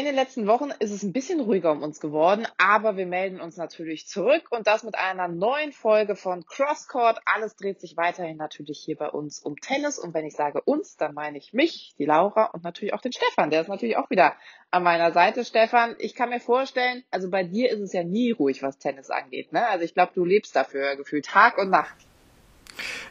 In den letzten Wochen ist es ein bisschen ruhiger um uns geworden, aber wir melden uns natürlich zurück und das mit einer neuen Folge von Crosscourt. Alles dreht sich weiterhin natürlich hier bei uns um Tennis und wenn ich sage uns, dann meine ich mich, die Laura und natürlich auch den Stefan. Der ist natürlich auch wieder an meiner Seite. Stefan, ich kann mir vorstellen, also bei dir ist es ja nie ruhig, was Tennis angeht. Ne? Also ich glaube, du lebst dafür gefühlt Tag und Nacht.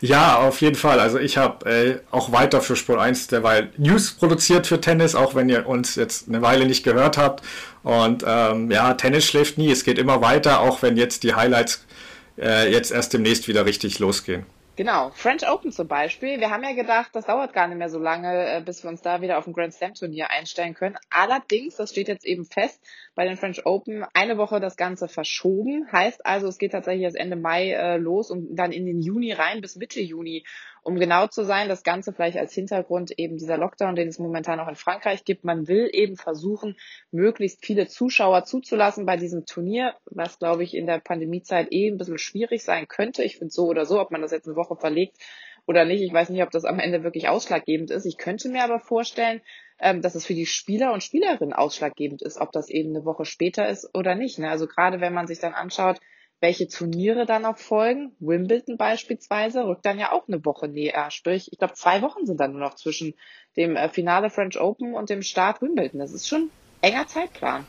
Ja, auf jeden Fall. Also ich habe äh, auch weiter für Sport 1 derweil News produziert für Tennis, auch wenn ihr uns jetzt eine Weile nicht gehört habt. Und ähm, ja, Tennis schläft nie. Es geht immer weiter, auch wenn jetzt die Highlights äh, jetzt erst demnächst wieder richtig losgehen. Genau, French Open zum Beispiel. Wir haben ja gedacht, das dauert gar nicht mehr so lange, äh, bis wir uns da wieder auf ein Grand Slam Turnier einstellen können. Allerdings, das steht jetzt eben fest, bei den French Open eine Woche das Ganze verschoben. Heißt also, es geht tatsächlich erst Ende Mai äh, los und dann in den Juni rein bis Mitte Juni. Um genau zu sein, das Ganze vielleicht als Hintergrund eben dieser Lockdown, den es momentan auch in Frankreich gibt. Man will eben versuchen, möglichst viele Zuschauer zuzulassen bei diesem Turnier, was glaube ich in der Pandemiezeit eh ein bisschen schwierig sein könnte. Ich finde so oder so, ob man das jetzt eine Woche verlegt oder nicht. Ich weiß nicht, ob das am Ende wirklich ausschlaggebend ist. Ich könnte mir aber vorstellen, ähm, dass es für die Spieler und Spielerinnen ausschlaggebend ist, ob das eben eine Woche später ist oder nicht. Ne? Also gerade wenn man sich dann anschaut, welche Turniere dann noch folgen, Wimbledon beispielsweise, rückt dann ja auch eine Woche näher. Sprich, ich glaube, zwei Wochen sind dann nur noch zwischen dem äh, Finale French Open und dem Start Wimbledon. Das ist schon enger Zeitplan.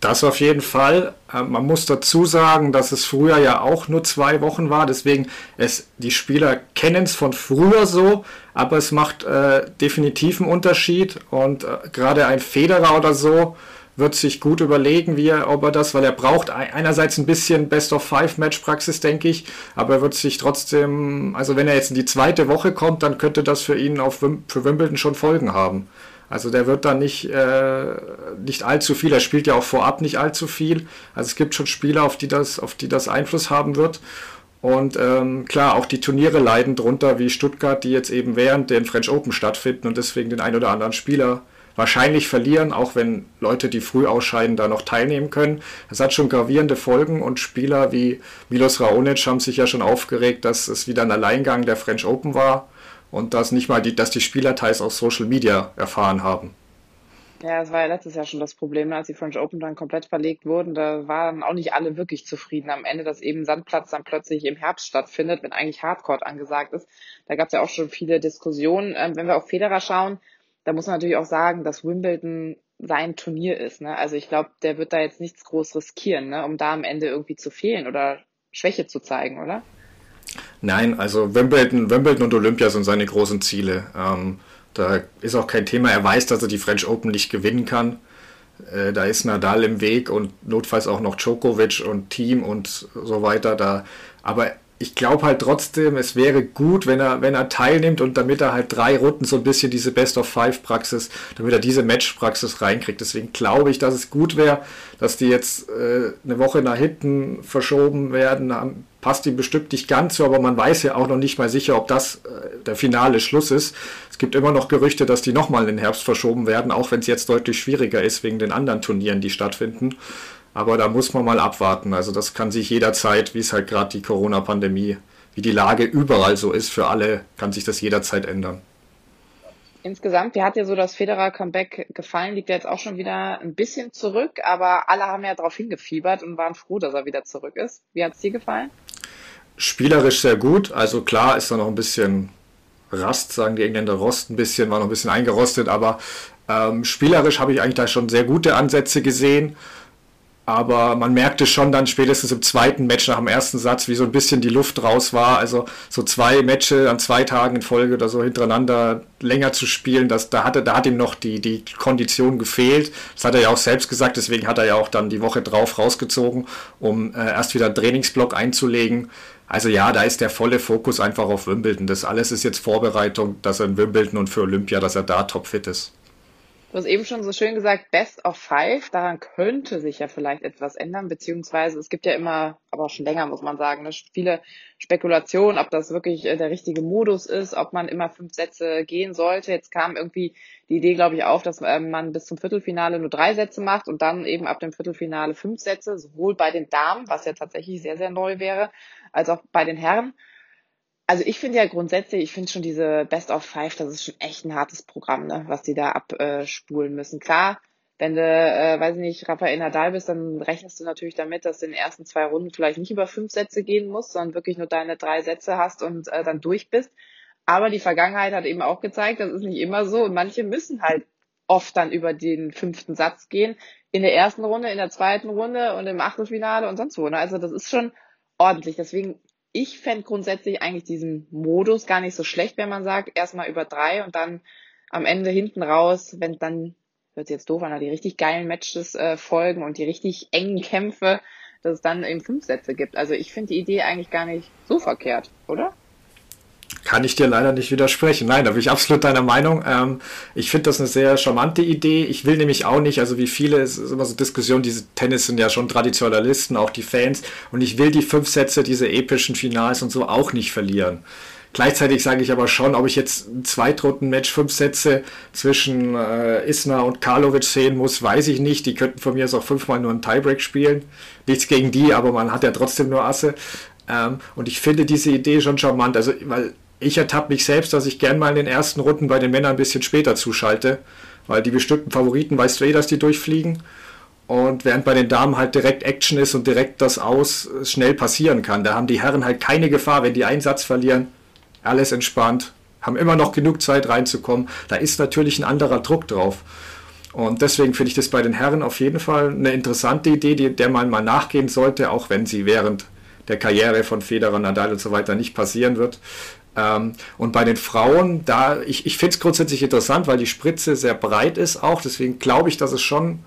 Das auf jeden Fall. Äh, man muss dazu sagen, dass es früher ja auch nur zwei Wochen war. Deswegen, es, die Spieler kennen es von früher so, aber es macht äh, definitiv einen Unterschied. Und äh, gerade ein Federer oder so wird sich gut überlegen, wie er, ob er das, weil er braucht einerseits ein bisschen Best-of-Five-Match-Praxis, denke ich, aber er wird sich trotzdem, also wenn er jetzt in die zweite Woche kommt, dann könnte das für ihn auf, für Wimbledon schon Folgen haben. Also der wird da nicht, äh, nicht allzu viel, er spielt ja auch vorab nicht allzu viel. Also es gibt schon Spieler, auf die das, auf die das Einfluss haben wird. Und ähm, klar, auch die Turniere leiden drunter, wie Stuttgart, die jetzt eben während den French Open stattfinden und deswegen den ein oder anderen Spieler wahrscheinlich verlieren, auch wenn Leute, die früh ausscheiden, da noch teilnehmen können. Das hat schon gravierende Folgen und Spieler wie Milos Raonic haben sich ja schon aufgeregt, dass es wieder ein Alleingang der French Open war und dass nicht mal die, dass die Spieler teils aus Social Media erfahren haben. Ja, das war ja letztes Jahr schon das Problem, als die French Open dann komplett verlegt wurden. Da waren auch nicht alle wirklich zufrieden am Ende, dass eben Sandplatz dann plötzlich im Herbst stattfindet, wenn eigentlich Hardcore angesagt ist. Da gab es ja auch schon viele Diskussionen. Ähm, wenn wir auf Federer schauen, da muss man natürlich auch sagen, dass Wimbledon sein Turnier ist. Ne? Also ich glaube, der wird da jetzt nichts groß riskieren, ne? um da am Ende irgendwie zu fehlen oder Schwäche zu zeigen, oder? Nein, also Wimbledon, Wimbledon und Olympia sind seine großen Ziele. Ähm, da ist auch kein Thema. Er weiß, dass er die French Open nicht gewinnen kann. Äh, da ist Nadal im Weg und notfalls auch noch Djokovic und Team und so weiter. Da, aber ich glaube halt trotzdem, es wäre gut, wenn er, wenn er teilnimmt und damit er halt drei Runden so ein bisschen diese Best of Five Praxis, damit er diese Match-Praxis reinkriegt. Deswegen glaube ich, dass es gut wäre, dass die jetzt äh, eine Woche nach hinten verschoben werden. Passt ihm bestimmt nicht ganz so, aber man weiß ja auch noch nicht mal sicher, ob das äh, der finale Schluss ist. Es gibt immer noch Gerüchte, dass die nochmal in den Herbst verschoben werden, auch wenn es jetzt deutlich schwieriger ist wegen den anderen Turnieren, die stattfinden. Aber da muss man mal abwarten. Also das kann sich jederzeit, wie es halt gerade die Corona-Pandemie, wie die Lage überall so ist für alle, kann sich das jederzeit ändern. Insgesamt, wie hat dir so das Federer-Comeback gefallen? Liegt ja jetzt auch schon wieder ein bisschen zurück, aber alle haben ja darauf hingefiebert und waren froh, dass er wieder zurück ist. Wie hat es dir gefallen? Spielerisch sehr gut. Also klar ist da noch ein bisschen Rast, sagen die Engländer, Rost ein bisschen, war noch ein bisschen eingerostet, aber ähm, spielerisch habe ich eigentlich da schon sehr gute Ansätze gesehen. Aber man merkte schon dann spätestens im zweiten Match nach dem ersten Satz, wie so ein bisschen die Luft raus war. Also so zwei Matches an zwei Tagen in Folge oder so hintereinander länger zu spielen, das, da, hatte, da hat ihm noch die, die Kondition gefehlt. Das hat er ja auch selbst gesagt, deswegen hat er ja auch dann die Woche drauf rausgezogen, um äh, erst wieder einen Trainingsblock einzulegen. Also ja, da ist der volle Fokus einfach auf Wimbledon. Das alles ist jetzt Vorbereitung, dass er in Wimbledon und für Olympia, dass er da topfit ist. Du hast eben schon so schön gesagt, Best of Five. Daran könnte sich ja vielleicht etwas ändern, beziehungsweise es gibt ja immer, aber auch schon länger muss man sagen, ne, viele Spekulationen, ob das wirklich äh, der richtige Modus ist, ob man immer fünf Sätze gehen sollte. Jetzt kam irgendwie die Idee, glaube ich, auf, dass ähm, man bis zum Viertelfinale nur drei Sätze macht und dann eben ab dem Viertelfinale fünf Sätze, sowohl bei den Damen, was ja tatsächlich sehr, sehr neu wäre, als auch bei den Herren. Also ich finde ja grundsätzlich, ich finde schon diese Best of Five, das ist schon echt ein hartes Programm, ne, was die da abspulen müssen. Klar, wenn du, äh, weiß ich nicht, Rafael Nadal bist, dann rechnest du natürlich damit, dass du in den ersten zwei Runden vielleicht nicht über fünf Sätze gehen musst, sondern wirklich nur deine drei Sätze hast und äh, dann durch bist. Aber die Vergangenheit hat eben auch gezeigt, das ist nicht immer so und manche müssen halt oft dann über den fünften Satz gehen. In der ersten Runde, in der zweiten Runde und im Achtelfinale und sonst wo. Ne? Also das ist schon ordentlich. Deswegen, ich fände grundsätzlich eigentlich diesen Modus gar nicht so schlecht, wenn man sagt, erstmal über drei und dann am Ende hinten raus, wenn dann, hört sich jetzt doof an, die richtig geilen Matches äh, folgen und die richtig engen Kämpfe, dass es dann eben fünf Sätze gibt. Also ich finde die Idee eigentlich gar nicht so verkehrt, oder? Kann ich dir leider nicht widersprechen. Nein, da bin ich absolut deiner Meinung. Ähm, ich finde das eine sehr charmante Idee. Ich will nämlich auch nicht, also wie viele, es ist immer so Diskussion, diese Tennis sind ja schon Traditionalisten, auch die Fans. Und ich will die fünf Sätze, diese epischen Finals und so auch nicht verlieren. Gleichzeitig sage ich aber schon, ob ich jetzt ein Zweitrunden-Match fünf Sätze zwischen äh, Isner und Karlovic sehen muss, weiß ich nicht. Die könnten von mir aus auch fünfmal nur einen Tiebreak spielen. Nichts gegen die, aber man hat ja trotzdem nur Asse. Ähm, und ich finde diese Idee schon charmant. Also, weil ich ertappe mich selbst, dass ich gern mal in den ersten Runden bei den Männern ein bisschen später zuschalte, weil die bestimmten Favoriten weißt du eh, dass die durchfliegen. Und während bei den Damen halt direkt Action ist und direkt das Aus schnell passieren kann. Da haben die Herren halt keine Gefahr, wenn die einen Satz verlieren. Alles entspannt, haben immer noch genug Zeit reinzukommen. Da ist natürlich ein anderer Druck drauf. Und deswegen finde ich das bei den Herren auf jeden Fall eine interessante Idee, die, der man mal nachgehen sollte, auch wenn sie während der Karriere von Federer, Nadal und so weiter nicht passieren wird. Ähm, und bei den Frauen, da, ich, ich finde es grundsätzlich interessant, weil die Spritze sehr breit ist auch. Deswegen glaube ich, dass es schon,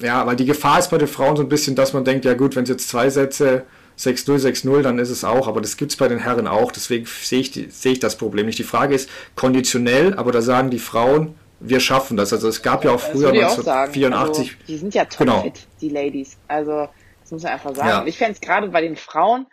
ja, weil die Gefahr ist bei den Frauen so ein bisschen, dass man denkt, ja gut, wenn es jetzt zwei Sätze 6-0, 6-0, dann ist es auch, aber das gibt es bei den Herren auch, deswegen sehe ich, seh ich das Problem nicht. Die Frage ist konditionell, aber da sagen die Frauen, wir schaffen das. Also es gab ja auch früher 1984. Also, die sind ja topfit, genau. die Ladies. Also das muss man einfach sagen. Ja. ich fände es gerade bei den Frauen,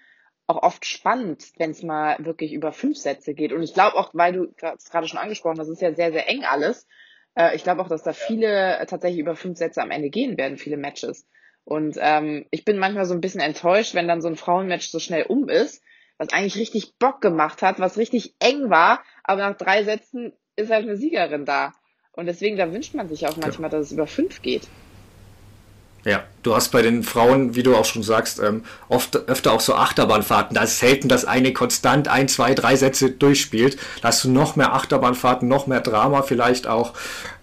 auch oft spannend, wenn es mal wirklich über fünf Sätze geht. Und ich glaube auch, weil du es gerade schon angesprochen hast, ist ja sehr, sehr eng alles. Äh, ich glaube auch, dass da viele tatsächlich über fünf Sätze am Ende gehen werden, viele Matches. Und ähm, ich bin manchmal so ein bisschen enttäuscht, wenn dann so ein Frauenmatch so schnell um ist, was eigentlich richtig Bock gemacht hat, was richtig eng war, aber nach drei Sätzen ist halt eine Siegerin da. Und deswegen, da wünscht man sich auch manchmal, dass es über fünf geht. Ja, du hast bei den Frauen, wie du auch schon sagst, ähm, oft öfter auch so Achterbahnfahrten. Da ist selten, dass eine konstant ein, zwei, drei Sätze durchspielt. Da hast du noch mehr Achterbahnfahrten, noch mehr Drama vielleicht auch.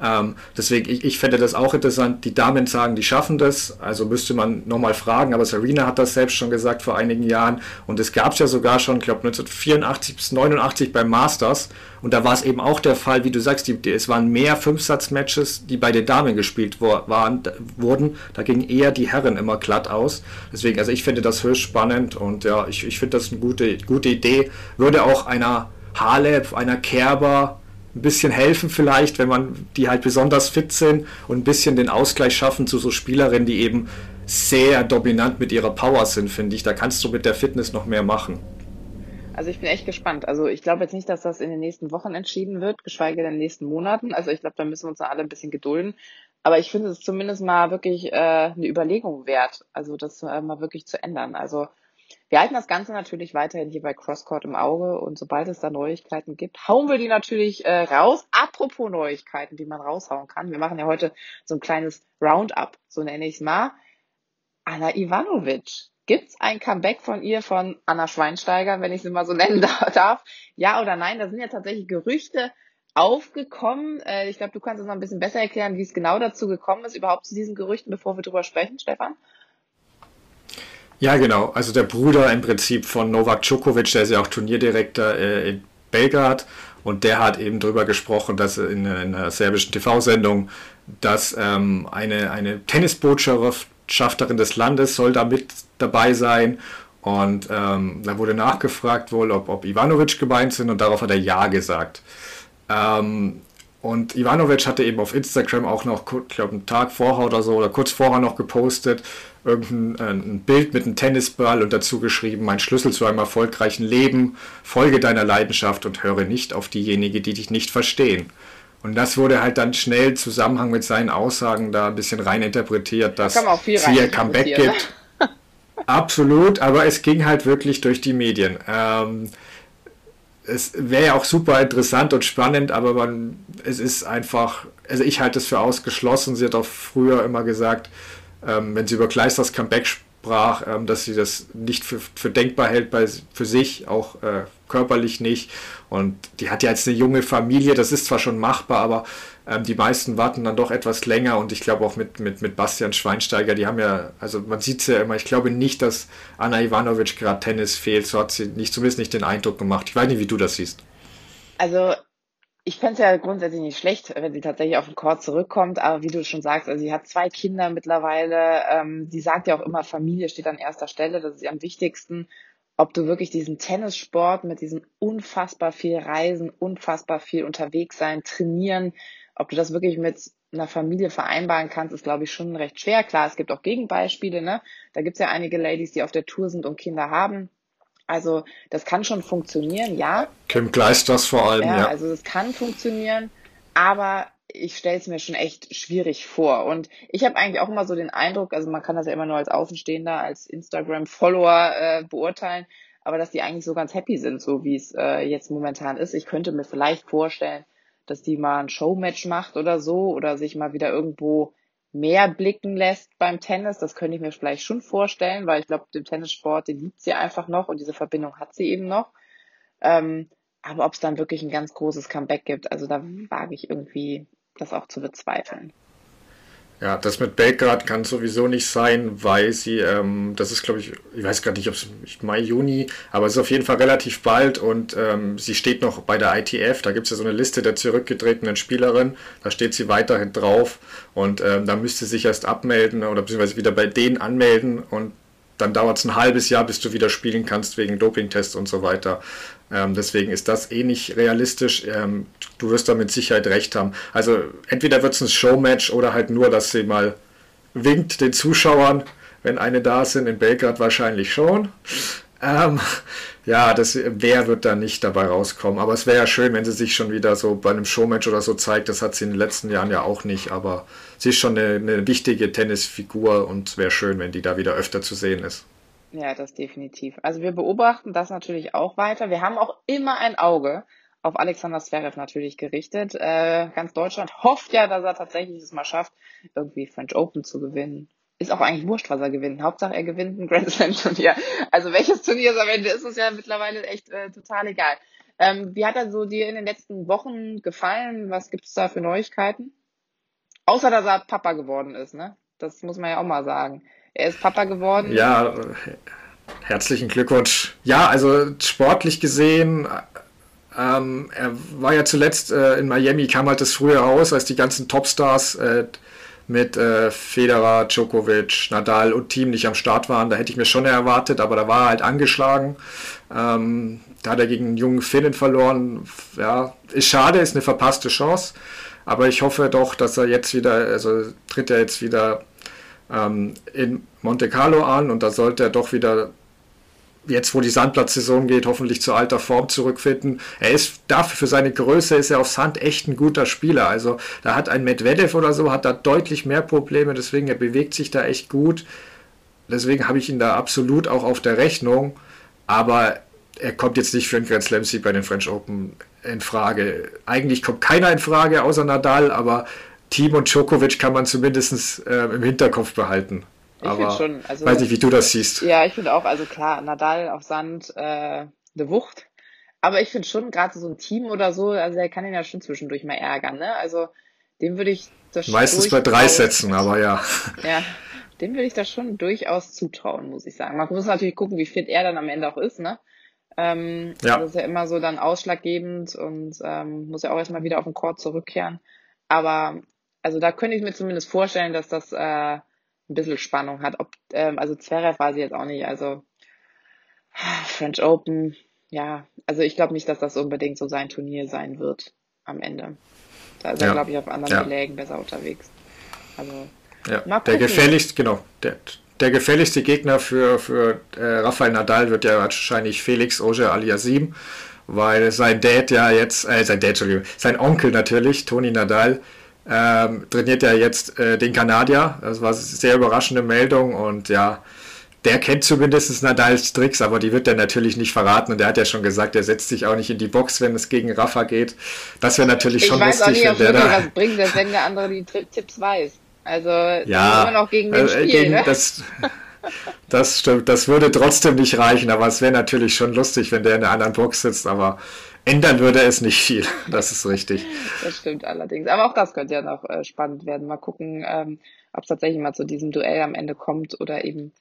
Ähm, deswegen, ich, ich fände das auch interessant. Die Damen sagen, die schaffen das. Also müsste man nochmal fragen. Aber Serena hat das selbst schon gesagt vor einigen Jahren. Und es gab es ja sogar schon, ich glaube 1984 bis 89 beim Masters. Und da war es eben auch der Fall, wie du sagst, die, die, es waren mehr Fünfsatz-Matches, die bei den Damen gespielt wo, waren, wurden. Da gingen eher die Herren immer glatt aus. Deswegen, also ich finde das höchst spannend und ja, ich, ich finde das eine gute, gute Idee. Würde auch einer Halep, einer Kerber ein bisschen helfen vielleicht, wenn man die halt besonders fit sind und ein bisschen den Ausgleich schaffen zu so Spielerinnen, die eben sehr dominant mit ihrer Power sind, finde ich. Da kannst du mit der Fitness noch mehr machen. Also ich bin echt gespannt. Also ich glaube jetzt nicht, dass das in den nächsten Wochen entschieden wird, geschweige denn in den nächsten Monaten. Also ich glaube, da müssen wir uns alle ein bisschen gedulden. Aber ich finde es zumindest mal wirklich äh, eine Überlegung wert, also das äh, mal wirklich zu ändern. Also wir halten das Ganze natürlich weiterhin hier bei Crosscourt im Auge und sobald es da Neuigkeiten gibt, hauen wir die natürlich äh, raus. Apropos Neuigkeiten, die man raushauen kann. Wir machen ja heute so ein kleines Roundup, so nenne ich es mal. Anna Ivanovic Gibt's ein Comeback von ihr, von Anna Schweinsteiger, wenn ich sie mal so nennen darf? Ja oder nein? Da sind ja tatsächlich Gerüchte aufgekommen. Äh, ich glaube, du kannst es noch ein bisschen besser erklären, wie es genau dazu gekommen ist, überhaupt zu diesen Gerüchten, bevor wir drüber sprechen, Stefan. Ja, genau. Also der Bruder im Prinzip von Novak Djokovic, der ist ja auch Turnierdirektor äh, in Belgrad und der hat eben darüber gesprochen, dass in, in einer serbischen TV-Sendung, dass ähm, eine, eine Tennisbotschaft Botschafterin des Landes soll da mit dabei sein. Und ähm, da wurde nachgefragt wohl, ob, ob Ivanovic gemeint sind und darauf hat er Ja gesagt. Ähm, und Ivanovic hatte eben auf Instagram auch noch, ich glaube, einen Tag vorher oder so oder kurz vorher noch gepostet, irgendein äh, Bild mit einem Tennisball und dazu geschrieben, mein Schlüssel zu einem erfolgreichen Leben, folge deiner Leidenschaft und höre nicht auf diejenigen, die dich nicht verstehen. Und das wurde halt dann schnell im Zusammenhang mit seinen Aussagen da ein bisschen reininterpretiert, dass da sie ihr Comeback gibt. Absolut, aber es ging halt wirklich durch die Medien. Ähm, es wäre ja auch super interessant und spannend, aber man, es ist einfach also ich halte es für ausgeschlossen. Sie hat auch früher immer gesagt, ähm, wenn sie über Kleisters Comeback sprach, ähm, dass sie das nicht für, für denkbar hält bei, für sich, auch äh, körperlich nicht. Und die hat ja jetzt eine junge Familie, das ist zwar schon machbar, aber ähm, die meisten warten dann doch etwas länger und ich glaube auch mit, mit, mit Bastian Schweinsteiger, die haben ja, also man sieht es ja immer, ich glaube nicht, dass Anna Ivanovic gerade Tennis fehlt, so hat sie nicht, zumindest nicht den Eindruck gemacht. Ich weiß nicht, wie du das siehst. Also ich fände es ja grundsätzlich nicht schlecht, wenn sie tatsächlich auf den Court zurückkommt, aber wie du schon sagst, also sie hat zwei Kinder mittlerweile, ähm, sie sagt ja auch immer, Familie steht an erster Stelle, das ist ihr am wichtigsten. Ob du wirklich diesen Tennissport mit diesem unfassbar viel Reisen, unfassbar viel unterwegs sein, trainieren, ob du das wirklich mit einer Familie vereinbaren kannst, ist, glaube ich, schon recht schwer. Klar, es gibt auch Gegenbeispiele, ne? Da gibt es ja einige Ladies, die auf der Tour sind und Kinder haben. Also das kann schon funktionieren, ja. Kim Kleisters vor allem, ja. ja. Also es kann funktionieren, aber ich stelle es mir schon echt schwierig vor. Und ich habe eigentlich auch immer so den Eindruck, also man kann das ja immer nur als Außenstehender, als Instagram-Follower äh, beurteilen, aber dass die eigentlich so ganz happy sind, so wie es äh, jetzt momentan ist. Ich könnte mir vielleicht vorstellen, dass die mal ein Showmatch macht oder so oder sich mal wieder irgendwo mehr blicken lässt beim Tennis. Das könnte ich mir vielleicht schon vorstellen, weil ich glaube, den Tennissport, den liebt sie einfach noch und diese Verbindung hat sie eben noch. Ähm, aber ob es dann wirklich ein ganz großes Comeback gibt, also da wage ich irgendwie das auch zu bezweifeln. Ja, das mit Belgrad kann sowieso nicht sein, weil sie, ähm, das ist glaube ich, ich weiß gar nicht, ob es Mai, Juni, aber es ist auf jeden Fall relativ bald und ähm, sie steht noch bei der ITF, da gibt es ja so eine Liste der zurückgetretenen Spielerinnen, da steht sie weiterhin drauf und ähm, da müsste sie sich erst abmelden oder beziehungsweise wieder bei denen anmelden und dann dauert es ein halbes Jahr, bis du wieder spielen kannst wegen Dopingtests und so weiter. Ähm, deswegen ist das eh nicht realistisch. Ähm, du wirst da mit Sicherheit recht haben. Also entweder wird es ein Showmatch oder halt nur, dass sie mal winkt den Zuschauern, wenn eine da sind. In Belgrad wahrscheinlich schon. Ähm, ja, das, wer wird da nicht dabei rauskommen? Aber es wäre ja schön, wenn sie sich schon wieder so bei einem Showmatch oder so zeigt. Das hat sie in den letzten Jahren ja auch nicht. Aber sie ist schon eine, eine wichtige Tennisfigur und es wäre schön, wenn die da wieder öfter zu sehen ist. Ja, das definitiv. Also wir beobachten das natürlich auch weiter. Wir haben auch immer ein Auge auf Alexander Zverev natürlich gerichtet. Äh, ganz Deutschland hofft ja, dass er tatsächlich es mal schafft, irgendwie French Open zu gewinnen. Ist auch eigentlich wurscht, was er gewinnt. Hauptsache er gewinnt ein Grand Slam Turnier. Also welches Turnier es am Ende ist, ist ja mittlerweile echt äh, total egal. Ähm, wie hat er so dir in den letzten Wochen gefallen? Was gibt's da für Neuigkeiten? Außer dass er Papa geworden ist, ne? Das muss man ja auch mal sagen. Er ist Papa geworden. Ja, herzlichen Glückwunsch. Ja, also sportlich gesehen, ähm, er war ja zuletzt äh, in Miami, kam halt das früher raus, als die ganzen Topstars äh, mit äh, Federer, Djokovic, Nadal und Team nicht am Start waren. Da hätte ich mir schon erwartet, aber da war er halt angeschlagen. Ähm, da hat er gegen einen jungen Finnen verloren. Ja, ist schade, ist eine verpasste Chance. Aber ich hoffe doch, dass er jetzt wieder, also tritt er jetzt wieder ähm, in Monte Carlo an und da sollte er doch wieder jetzt wo die Sandplatzsaison geht, hoffentlich zu alter Form zurückfinden. Er ist dafür für seine Größe ist er auf Sand echt ein guter Spieler. Also da hat ein Medvedev oder so hat da deutlich mehr Probleme, deswegen er bewegt sich da echt gut. Deswegen habe ich ihn da absolut auch auf der Rechnung, aber er kommt jetzt nicht für einen Grand Slam Sieg bei den French Open in Frage. Eigentlich kommt keiner in Frage außer Nadal, aber Team und Djokovic kann man zumindest äh, im Hinterkopf behalten. Ich Aber schon, also, weiß nicht, wie du das siehst. Ja, ich finde auch, also klar, Nadal auf Sand, äh, eine Wucht. Aber ich finde schon, gerade so ein Team oder so, also der kann ihn ja schon zwischendurch mal ärgern, ne? Also dem würde ich das Meistens bei drei Sätzen, aber ja. Ja, dem würde ich das schon durchaus zutrauen, muss ich sagen. Man muss natürlich gucken, wie fit er dann am Ende auch ist, ne? Ähm, ja. Das ist ja immer so dann ausschlaggebend und ähm, muss ja auch erstmal wieder auf den Court zurückkehren. Aber also da könnte ich mir zumindest vorstellen, dass das äh, ein bisschen Spannung hat. Ob, ähm, also Zverev weiß ich jetzt auch nicht. Also French Open, ja, also ich glaube nicht, dass das unbedingt so sein Turnier sein wird am Ende. Da ist ja. er, glaube ich, auf anderen ja. Belägen besser unterwegs. Also, ja. der gefährlichste, genau, der, der gefährlichste Gegner für, für äh, Rafael Nadal wird ja wahrscheinlich Felix Auger aliasim, weil sein Dad ja jetzt, äh, sein Dad, Entschuldigung, sein Onkel natürlich, Toni Nadal, ähm, trainiert ja jetzt äh, den Kanadier. Das war eine sehr überraschende Meldung und ja, der kennt zumindest Nadals Tricks, aber die wird er natürlich nicht verraten. Und er hat ja schon gesagt, er setzt sich auch nicht in die Box, wenn es gegen Rafa geht. Das wäre natürlich schon lustig, wenn der Ich weiß auch nicht, ob was bringt, wenn der andere die Tipps weiß. Also ja, immer noch gegen den äh, Spiel, gegen ne? das, das stimmt. Das würde trotzdem nicht reichen, aber es wäre natürlich schon lustig, wenn der in einer anderen Box sitzt. Aber ändern würde es nicht viel. Das ist richtig. Das stimmt allerdings. Aber auch das könnte ja noch äh, spannend werden. Mal gucken, ähm, ob es tatsächlich mal zu diesem Duell am Ende kommt oder eben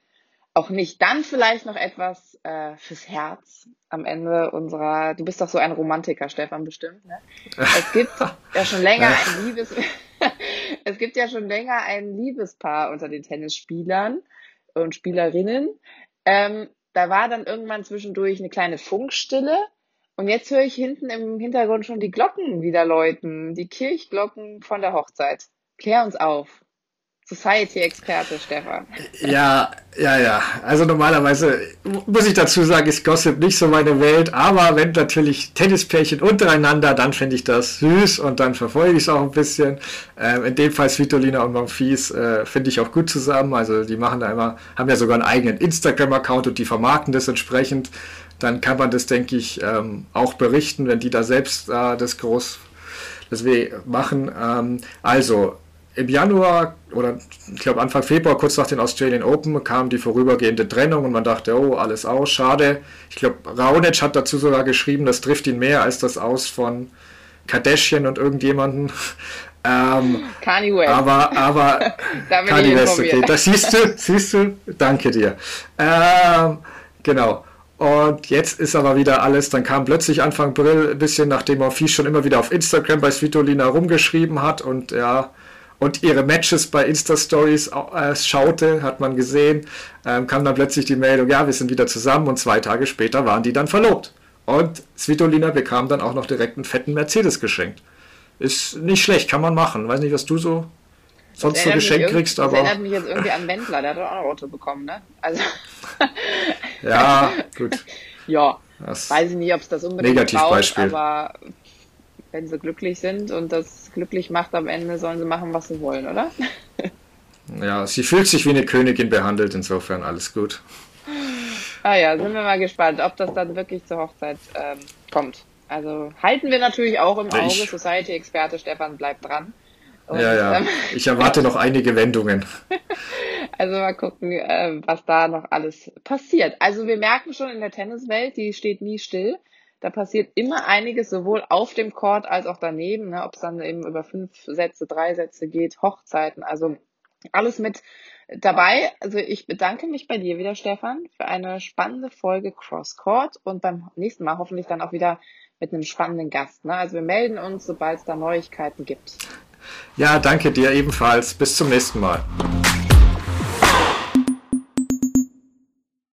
auch nicht. Dann vielleicht noch etwas äh, fürs Herz am Ende unserer. Du bist doch so ein Romantiker, Stefan, bestimmt. Ne? Es gibt ja schon länger ein Liebes. es gibt ja schon länger ein Liebespaar unter den Tennisspielern und Spielerinnen. Ähm, da war dann irgendwann zwischendurch eine kleine Funkstille. Und jetzt höre ich hinten im Hintergrund schon die Glocken wieder läuten, die Kirchglocken von der Hochzeit. Klär uns auf. Society-Experte, Stefan. Ja, ja, ja. Also normalerweise muss ich dazu sagen, ist Gossip nicht so meine Welt, aber wenn natürlich Tennispärchen untereinander, dann finde ich das süß und dann verfolge ich es auch ein bisschen. Ähm, in dem Fall Svitolina und Monfils äh, finde ich auch gut zusammen. Also die machen da immer, haben ja sogar einen eigenen Instagram-Account und die vermarkten das entsprechend. Dann kann man das, denke ich, ähm, auch berichten, wenn die da selbst äh, das groß das machen. Ähm, also im Januar oder ich glaube Anfang Februar, kurz nach den Australian Open, kam die vorübergehende Trennung und man dachte, oh, alles aus, schade. Ich glaube, Raonic hat dazu sogar geschrieben, das trifft ihn mehr als das Aus von Kardashian und irgendjemanden. Ähm, Kanye West. Aber, aber Kanye West, okay. Das siehst du, siehst du, danke dir. Ähm, genau. Und jetzt ist aber wieder alles, dann kam plötzlich Anfang April, ein bisschen nachdem Morphy schon immer wieder auf Instagram bei Svitolina rumgeschrieben hat und ja, und ihre Matches bei Insta-Stories äh, schaute, hat man gesehen, ähm, kam dann plötzlich die Meldung, ja, wir sind wieder zusammen und zwei Tage später waren die dann verlobt. Und Svitolina bekam dann auch noch direkt einen fetten Mercedes geschenkt. Ist nicht schlecht, kann man machen. Weiß nicht, was du so sonst so geschenkt kriegst, aber. Das erinnert mich jetzt irgendwie an Wendler, der hat auch ein Auto bekommen, ne? Also. ja, gut. Ja, das weiß ich nicht, ob es das unbedingt Negativbeispiel. braucht, aber wenn sie glücklich sind und das glücklich macht am Ende, sollen sie machen, was sie wollen, oder? ja, sie fühlt sich wie eine Königin behandelt, insofern alles gut. Ah ja, sind wir mal gespannt, ob das dann wirklich zur Hochzeit ähm, kommt. Also halten wir natürlich auch im Auge. Society-Experte Stefan bleibt dran. Und, ja, ja. Ähm, ich erwarte noch einige Wendungen. Also mal gucken, äh, was da noch alles passiert. Also wir merken schon in der Tenniswelt, die steht nie still da passiert immer einiges, sowohl auf dem Court als auch daneben, ne, ob es dann eben über fünf Sätze, drei Sätze geht, Hochzeiten, also alles mit dabei. Also ich bedanke mich bei dir wieder, Stefan, für eine spannende Folge Cross Court und beim nächsten Mal hoffentlich dann auch wieder mit einem spannenden Gast. Ne? Also wir melden uns, sobald es da Neuigkeiten gibt. Ja, danke dir ebenfalls. Bis zum nächsten Mal.